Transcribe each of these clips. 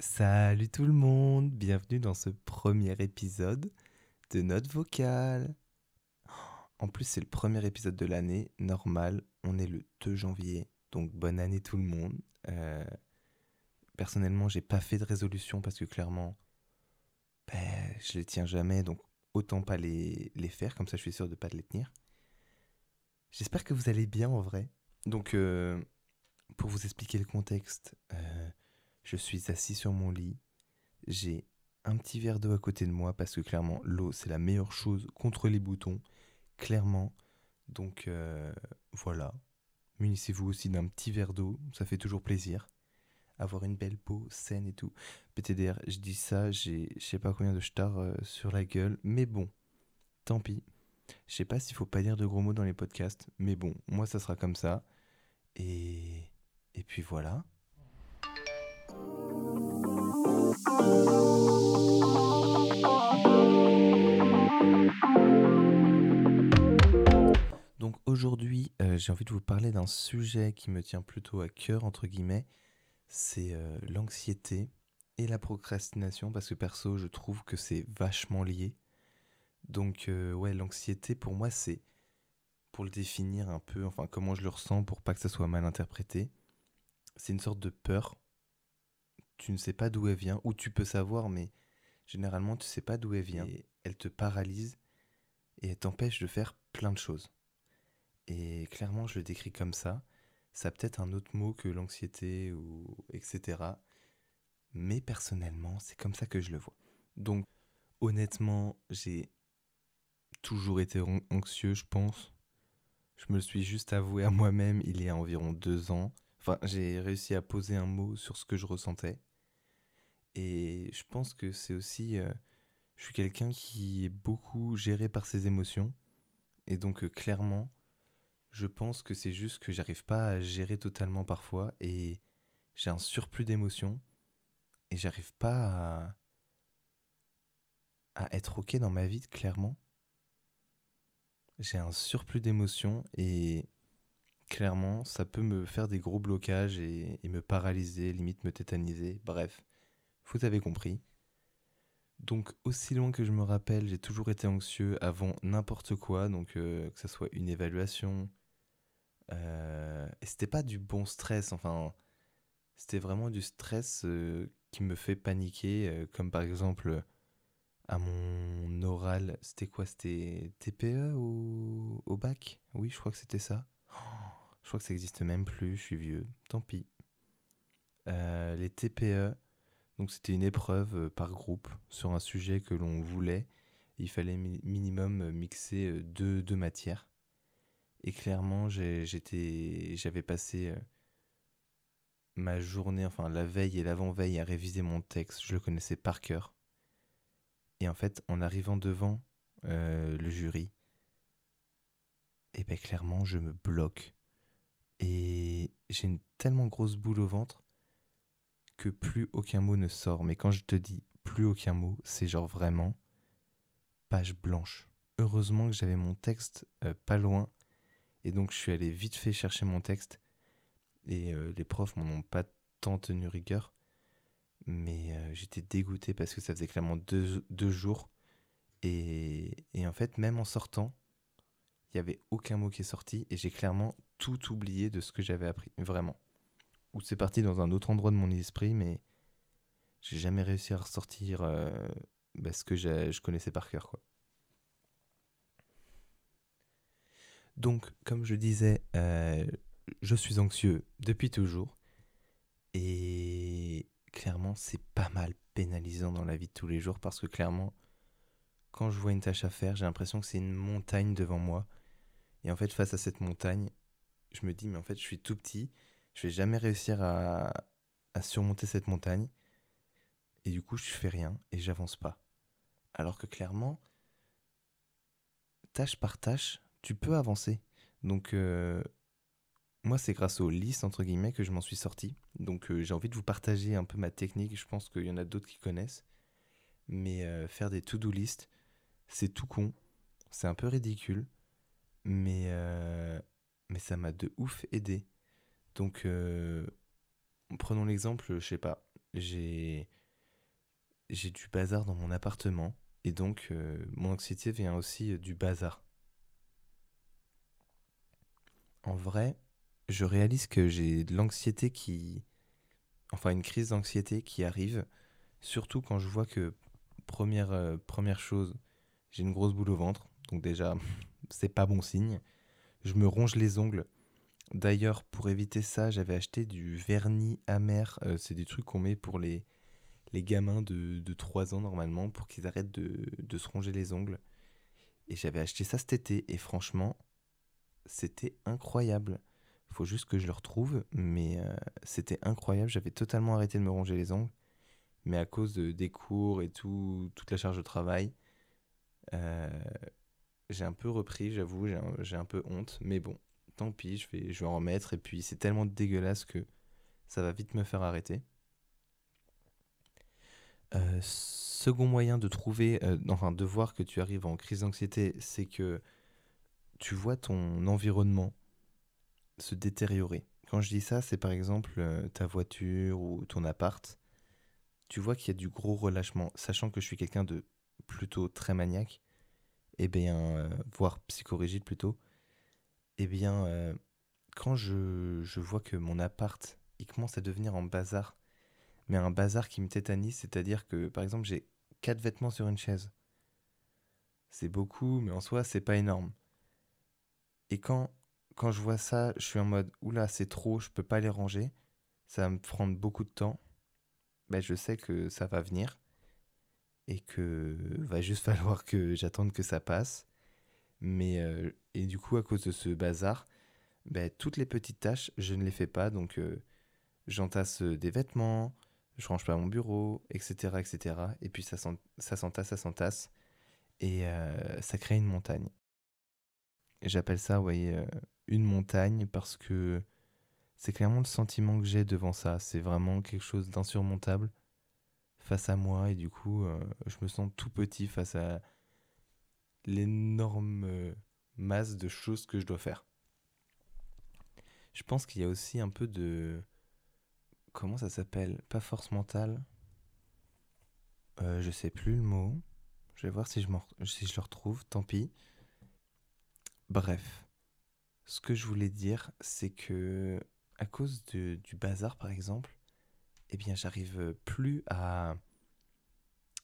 Salut tout le monde, bienvenue dans ce premier épisode de Note vocale. En plus, c'est le premier épisode de l'année, normal, on est le 2 janvier, donc bonne année tout le monde. Euh, personnellement, j'ai pas fait de résolution parce que clairement, ben, je les tiens jamais, donc autant pas les, les faire, comme ça je suis sûr de pas les tenir. J'espère que vous allez bien en vrai. Donc, euh, pour vous expliquer le contexte, euh, je suis assis sur mon lit. J'ai un petit verre d'eau à côté de moi parce que clairement, l'eau, c'est la meilleure chose contre les boutons. Clairement. Donc, euh, voilà. Munissez-vous aussi d'un petit verre d'eau. Ça fait toujours plaisir. Avoir une belle peau saine et tout. PTDR, je dis ça, j'ai je sais pas combien de stars sur la gueule. Mais bon, tant pis. Je sais pas s'il faut pas dire de gros mots dans les podcasts, mais bon, moi ça sera comme ça. Et, et puis voilà. Donc aujourd'hui, euh, j'ai envie de vous parler d'un sujet qui me tient plutôt à cœur, entre guillemets. C'est euh, l'anxiété et la procrastination, parce que perso, je trouve que c'est vachement lié. Donc, euh, ouais, l'anxiété, pour moi, c'est, pour le définir un peu, enfin, comment je le ressens pour pas que ça soit mal interprété, c'est une sorte de peur. Tu ne sais pas d'où elle vient, ou tu peux savoir, mais généralement, tu sais pas d'où elle vient. Et elle te paralyse et elle t'empêche de faire plein de choses. Et clairement, je le décris comme ça. Ça a peut-être un autre mot que l'anxiété ou etc. Mais personnellement, c'est comme ça que je le vois. Donc, honnêtement, j'ai toujours été anxieux, je pense. Je me le suis juste avoué à moi-même il y a environ deux ans. Enfin, j'ai réussi à poser un mot sur ce que je ressentais. Et je pense que c'est aussi... Euh, je suis quelqu'un qui est beaucoup géré par ses émotions. Et donc, euh, clairement, je pense que c'est juste que j'arrive pas à gérer totalement parfois. Et j'ai un surplus d'émotions. Et j'arrive pas à... à être ok dans ma vie, clairement j'ai un surplus d'émotions et clairement, ça peut me faire des gros blocages et, me paralyser, limite me tétaniser. Bref, vous avez compris. Donc, aussi loin que je me rappelle, j'ai toujours été anxieux avant n'importe quoi, donc euh, que ce soit une évaluation. Euh, et c'était pas du bon stress, enfin, c'était vraiment du stress euh, qui me fait paniquer, comme par exemple à mon oral, c'était quoi C'était TPE au, bac? Oui, je crois que c'était ça. je crois que ça n'existe même plus, je suis vieux, tant pis. Euh, les TPE, donc c'était une épreuve euh, par groupe sur un sujet que l'on voulait. Il fallait minimum mixer euh, deux, matières. Et clairement, j'avais passé ma journée, enfin la veille et l'avant-veille à réviser mon texte. Je le connaissais par cœur. Et en fait, en arrivant devant euh, le jury, eh ben clairement, je me bloque. Et j'ai une tellement grosse boule au ventre que plus aucun mot ne sort. Mais quand je te dis plus aucun mot, c'est genre vraiment page blanche. Heureusement que j'avais mon texte euh, pas loin. Et donc je suis allé vite fait chercher mon texte. Et euh, les profs m'en ont pas tant tenu rigueur mais euh, j'étais dégoûté parce que ça faisait clairement deux, jours. Et, en fait, même en sortant, il n'y avait aucun mot qui est sorti et j'ai clairement tout oublié de ce que j'avais appris, vraiment. Ou c'est parti dans un autre endroit de mon esprit, mais j'ai jamais réussi à ressortir euh, bah, ce que je connaissais par cœur. Quoi. Donc, comme je disais, euh, je suis anxieux depuis toujours. Et clairement, c'est pas mal pénalisant dans la vie de tous les jours parce que clairement, quand je vois une tâche à faire, j'ai l'impression que c'est une montagne devant moi. Et en fait, face à cette montagne, je me dis, mais en fait, je suis tout petit, je vais jamais réussir à, surmonter cette montagne. Et du coup, je fais rien et j'avance pas. Alors que clairement, tâche par tâche, tu peux avancer. Donc, euh, moi, c'est grâce aux listes, entre guillemets, que je m'en suis sorti. Donc, euh, j'ai envie de vous partager un peu ma technique. Je pense qu'il y en a d'autres qui connaissent. Mais euh, faire des to-do list, c'est tout con. C'est un peu ridicule. Mais, mais ça m'a de ouf aidé. Donc, prenons l'exemple, je sais pas. j'ai du bazar dans mon appartement et donc euh, mon anxiété vient aussi euh, du bazar. En vrai, je réalise que j'ai de l'anxiété qui enfin une crise d'anxiété qui arrive surtout quand je vois que première euh, première chose, j'ai une grosse boule au ventre. Donc déjà, c'est pas bon signe. Je me ronge les ongles. D'ailleurs, pour éviter ça, j'avais acheté du vernis amer. c'est des trucs qu'on met pour les, les gamins de, de 3 ans normalement pour qu'ils arrêtent de, de, se ronger les ongles. Et j'avais acheté ça cet été et franchement, c'était incroyable. Faut juste que je le retrouve, mais euh, c'était incroyable. J'avais totalement arrêté de me ronger les ongles, mais à cause de, des cours et tout, toute la charge de travail, euh, j'ai un peu repris, j'avoue, j'ai un, peu honte, mais bon, tant pis, je vais, je en remettre. Et puis c'est tellement dégueulasse que ça va vite me faire arrêter. Euh, second moyen de trouver, euh, enfin de voir que tu arrives en crise d'anxiété, c'est que tu vois ton environnement se détériorer. Quand je dis ça, c'est par exemple euh, ta voiture ou ton appart. Tu vois qu'il y a du gros relâchement, sachant que je suis quelqu'un de plutôt très maniaque, et eh bien, voire psychorigide plutôt. Eh bien, quand je, vois que mon appart, il commence à devenir en bazar, mais un bazar qui me tétanise, c'est-à-dire que par exemple j'ai quatre vêtements sur une chaise. C'est beaucoup, mais en soi c'est pas énorme. Et quand, quand je vois ça, je suis en mode oula c'est trop, je peux pas les ranger, ça va me prendre beaucoup de temps. Ben, je sais que ça va venir et que va juste falloir que j'attende que ça passe. Mais euh, et du coup à cause de ce bazar, ben, toutes les petites tâches je ne les fais pas donc euh, j'entasse des vêtements, je range pas mon bureau, etc. etc. Et puis ça s'entasse, ça s'entasse, et euh, ça crée une montagne. j'appelle ça, vous voyez, euh, une montagne parce que c'est clairement le sentiment que j'ai devant ça. C'est vraiment quelque chose d'insurmontable face à moi, et du coup, euh, je me sens tout petit face à l'énorme masse de choses que je dois faire. Je pense qu'il y a aussi un peu de comment ça s'appelle? Pas force mentale. Euh, je sais plus le mot. Je vais voir si je, le retrouve, tant pis. Bref, ce que je voulais dire, c'est que à cause du bazar, par exemple, eh bien, j'arrive plus à,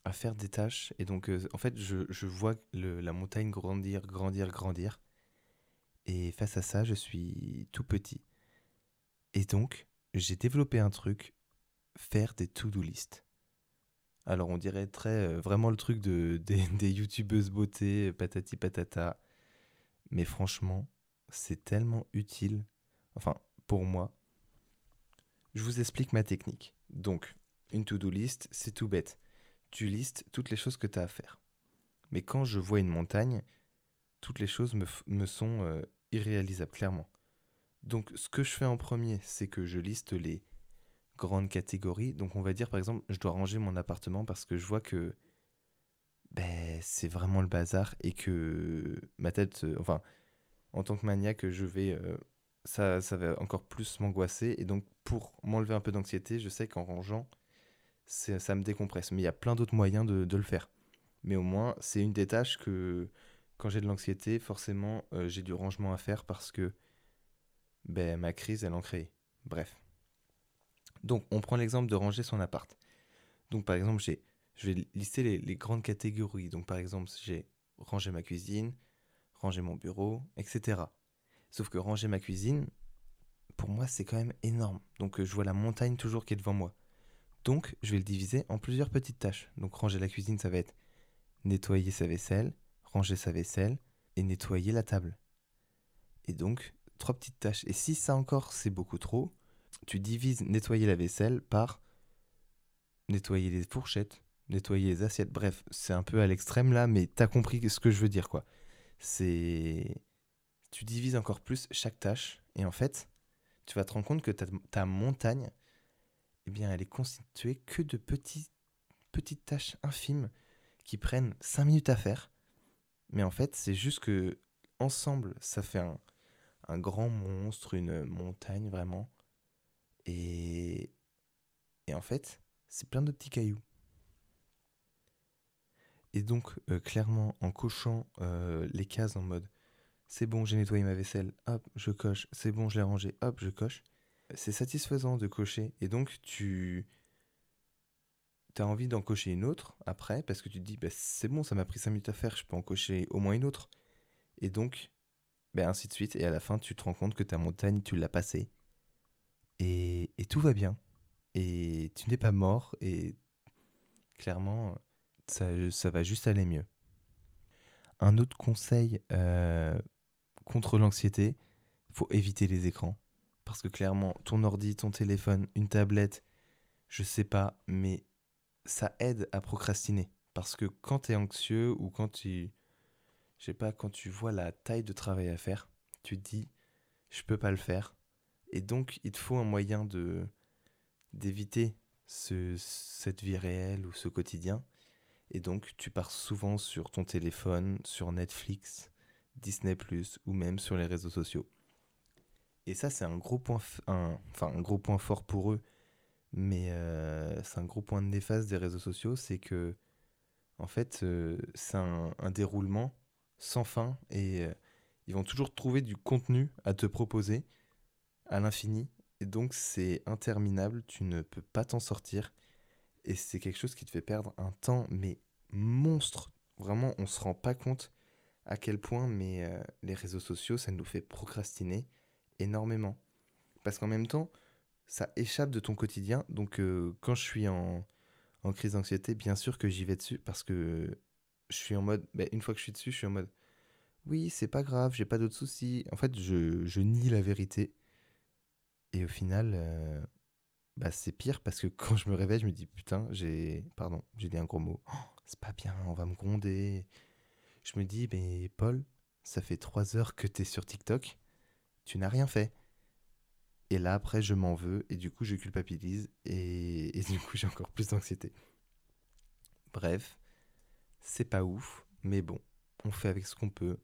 à faire des tâches. Et donc, euh, en fait, je, je vois le, la montagne grandir, grandir, grandir. Et face à ça, je suis tout petit. Et donc, j'ai développé un truc, faire des to-do list. Alors on dirait très euh, vraiment le truc de, des, des youtubeuses beauté, patati patata. Mais franchement, c'est tellement utile. Enfin, pour moi. Je vous explique ma technique. Donc, une to-do list, c'est tout bête. Tu listes toutes les choses que tu as à faire. Mais quand je vois une montagne, toutes les choses me, sont euh, irréalisables, clairement. Donc ce que je fais en premier, c'est que je liste les grandes catégories. Donc on va dire par exemple, je dois ranger mon appartement parce que je vois que ben, c'est vraiment le bazar et que ma tête, euh, enfin, en tant que maniaque, je vais, euh, ça, ça va encore plus m'angoisser. Et donc pour m'enlever un peu d'anxiété, je sais qu'en rangeant, ça me décompresse. Mais il y a plein d'autres moyens de, le faire. Mais au moins, c'est une des tâches que quand j'ai de l'anxiété, forcément, euh, j'ai du rangement à faire parce que ben, ma crise, elle en crée. Bref. Donc, on prend l'exemple de ranger son appart. Donc, par exemple, j'ai, je vais lister les, les, grandes catégories. Donc, par exemple, j'ai rangé ma cuisine, rangé mon bureau, etc. Sauf que ranger ma cuisine, pour moi, c'est quand même énorme. Donc, je vois la montagne toujours qui est devant moi. Donc, je vais le diviser en plusieurs petites tâches. Donc, ranger la cuisine, ça va être nettoyer sa vaisselle, ranger sa vaisselle et nettoyer la table. Et donc, trois petites tâches. Et si ça encore c'est beaucoup trop, tu divises nettoyer la vaisselle par nettoyer les fourchettes, nettoyer les assiettes. Bref, c'est un peu à l'extrême là, mais t'as compris ce que je veux dire quoi. C'est. Tu divises encore plus chaque tâche, et en fait, tu vas te rendre compte que ta, ta montagne, eh bien, elle est constituée que de petits, petites tâches infimes qui prennent 5 minutes à faire. Mais en fait, c'est juste que ensemble, ça fait un, un grand monstre, une montagne vraiment. Et, et en fait, c'est plein de petits cailloux. Et donc, euh, clairement, en cochant euh, les cases en mode c'est bon, j'ai nettoyé ma vaisselle, hop, je coche, c'est bon, je l'ai rangé, hop, je coche, c'est satisfaisant de cocher. Et donc, tu as envie d'en cocher une autre après, parce que tu te dis, bah, c'est bon, ça m'a pris 5 minutes à faire, je peux en cocher au moins une autre. Et donc, bah, ainsi de suite. Et à la fin, tu te rends compte que ta montagne, tu l'as passée. Et, et tout va bien. Et tu n'es pas mort. Et clairement, ça, ça va juste aller mieux. Un autre conseil euh, contre l'anxiété, faut éviter les écrans. Parce que clairement, ton ordi, ton téléphone, une tablette, je sais pas, mais ça aide à procrastiner. Parce que quand tu es anxieux ou quand tu. Je sais pas, quand tu vois la taille de travail à faire, tu te dis, je peux pas le faire. Et donc, il te faut un moyen de d'éviter ce, cette vie réelle ou ce quotidien. Et donc, tu pars souvent sur ton téléphone, sur Netflix, Disney ⁇ ou même sur les réseaux sociaux. Et ça, c'est un gros point, enfin un gros point fort pour eux, mais euh, c'est un gros point de néfaste des réseaux sociaux, c'est que, en fait, euh, c'est un, déroulement sans fin et euh, ils vont toujours trouver du contenu à te proposer à l'infini. Et donc, c'est interminable, tu ne peux pas t'en sortir. Et c'est quelque chose qui te fait perdre un temps, mais monstre. Vraiment, on se rend pas compte à quel point mais, les réseaux sociaux, ça nous fait procrastiner énormément. Parce qu'en même temps, ça échappe de ton quotidien. Donc euh, quand je suis en, en crise d'anxiété, bien sûr que j'y vais dessus parce que je suis en mode, bah, une fois que je suis dessus, je suis en mode, oui, c'est pas grave, j'ai pas d'autres soucis. En fait, je, nie la vérité. Et au final, euh, bah, c'est pire parce que quand je me réveille, je me dis, putain, j'ai... Pardon, j'ai dit un gros mot. Oh, c'est pas bien, on va me gronder. Je me dis, mais Paul, ça fait trois heures que t'es sur TikTok tu n'as rien fait. Et là, après, je m'en veux, et du coup, je culpabilise, et, du coup, j'ai encore plus d'anxiété. Bref, c'est pas ouf, mais bon, on fait avec ce qu'on peut.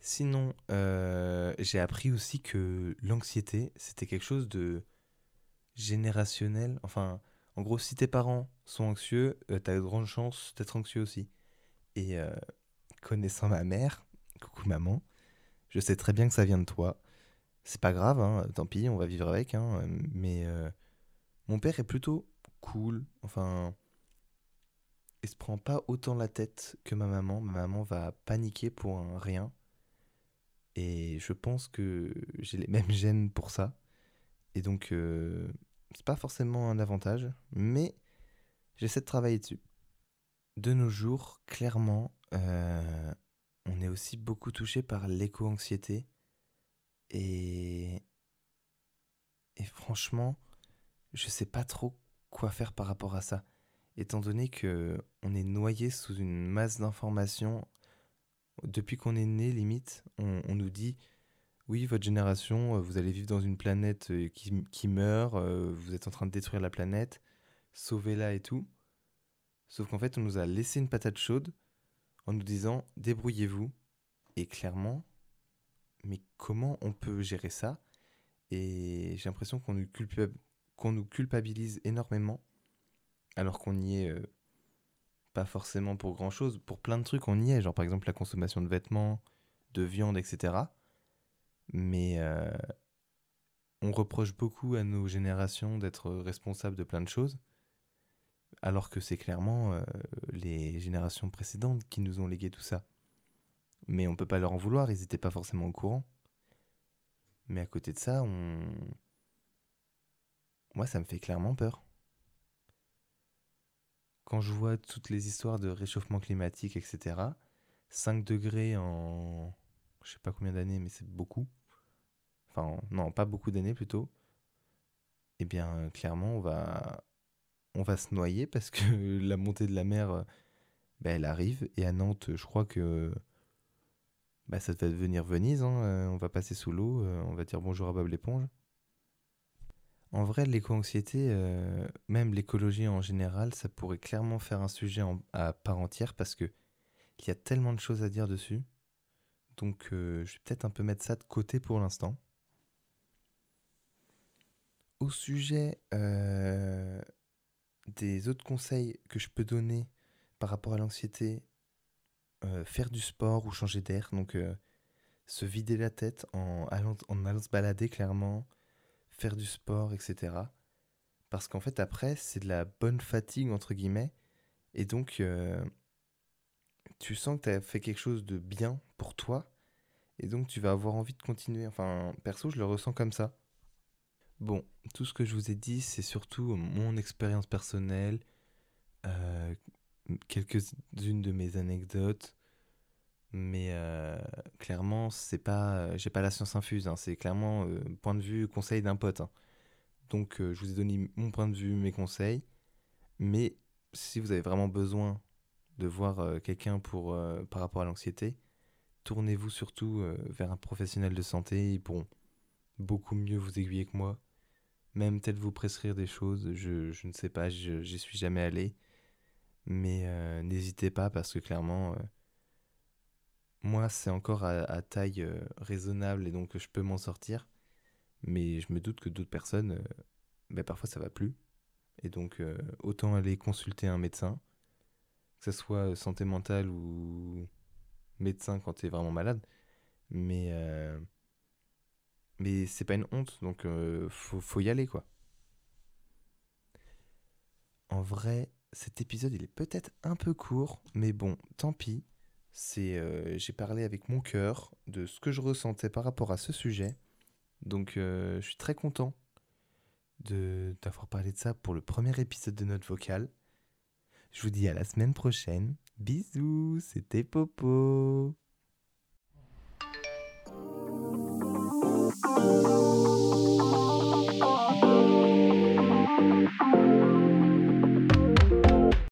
Sinon, euh, j'ai appris aussi que l'anxiété, c'était quelque chose de générationnel. Enfin, en gros, si tes parents sont anxieux, euh, t'as de grandes chances d'être anxieux aussi. Et euh, connaissant ma mère, coucou maman, je sais très bien que ça vient de toi. C'est pas grave, hein, tant pis, on va vivre avec. Hein, mais euh, mon père est plutôt cool. Enfin, il se prend pas autant la tête que ma maman. Ma maman va paniquer pour un rien. Et je pense que j'ai les mêmes gènes pour ça. Et donc, euh, c'est pas forcément un avantage, mais j'essaie de travailler dessus. De nos jours, clairement, euh, on est aussi beaucoup touché par l'éco-anxiété. Et... franchement, je sais pas trop quoi faire par rapport à ça. Étant donné que on est noyé sous une masse d'informations, depuis qu'on est né, limite, on, nous dit oui, votre génération, euh, vous allez vivre dans une planète euh, qui, qui meurt, euh, vous êtes en train de détruire la planète, sauvez-la et tout. Sauf qu'en fait, on nous a laissé une patate chaude en nous disant débrouillez-vous. Et clairement, mais comment on peut gérer ça? Et j'ai l'impression qu'on nous, culpabilise énormément, alors qu'on n'y est euh, pas forcément pour grand-chose. Pour plein de trucs, on y est, genre par exemple la consommation de vêtements, de viande, etc. Mais euh, on reproche beaucoup à nos générations d'être responsables de plein de choses alors que c'est clairement euh, les générations précédentes qui nous ont légué tout ça. Mais on peut pas leur en vouloir, ils n'étaient pas forcément au courant. Mais à côté de ça. Moi, ça me fait clairement peur. Quand je vois toutes les histoires de réchauffement climatique, etc., 5 degrés en... Je sais pas combien d'années, mais c'est beaucoup. Enfin, non, pas beaucoup d'années plutôt. Eh bien, clairement, on va on va se noyer parce que la montée de la mer, euh, bah, elle arrive. Et à Nantes, je crois que bah, ça va devenir Venise. Hein, euh, on va passer sous l'eau, euh, on va dire bonjour à Bob l'éponge. En vrai, l'éco-anxiété, même l'écologie en général, ça pourrait clairement faire un sujet à part entière parce que il y a tellement de choses à dire dessus. Donc, je vais peut-être un peu mettre ça de côté pour l'instant. Au sujet des autres conseils que je peux donner par rapport à l'anxiété, euh, faire du sport ou changer d'air. Donc, euh, se vider la tête en allant, en allant se balader clairement, faire du sport, etc. Parce qu'en fait, après, c'est de la bonne fatigue, entre guillemets. Et donc, euh, tu sens que tu as fait quelque chose de bien pour toi. Et donc, tu vas avoir envie de continuer. Enfin, perso, je le ressens comme ça. Bon, tout ce que je vous ai dit, c'est surtout mon expérience personnelle, euh, quelques-unes de mes anecdotes, mais euh, clairement, c'est pas, j'ai pas la science infuse, hein. c'est clairement euh, point de vue, conseil d'un pote. hein. Donc, je vous ai donné mon point de vue, mes conseils, mais si vous avez vraiment besoin de voir quelqu'un par rapport à l'anxiété, tournez-vous surtout vers un professionnel de santé, ils pourront beaucoup mieux vous aiguiller que moi même peut-être vous prescrire des choses, je, ne sais pas, j'y suis jamais allé. Mais euh, n'hésitez pas parce que clairement, euh, moi c'est encore à, taille euh, raisonnable et donc je peux m'en sortir. Mais je me doute que d'autres personnes, ben, parfois ça va plus. Et donc autant aller consulter un médecin, que ce soit santé mentale ou médecin quand tu es vraiment malade. Mais mais c'est pas une honte, donc euh, faut, y aller, quoi. En vrai, cet épisode, il est peut-être un peu court, mais bon, tant pis. C'est, euh, j'ai parlé avec mon cœur de ce que je ressentais par rapport à ce sujet. Donc, euh, je suis très content de, d'avoir parlé de ça pour le premier épisode de notre vocal. Je vous dis à la semaine prochaine. Bisous, c'était Popo. Bye.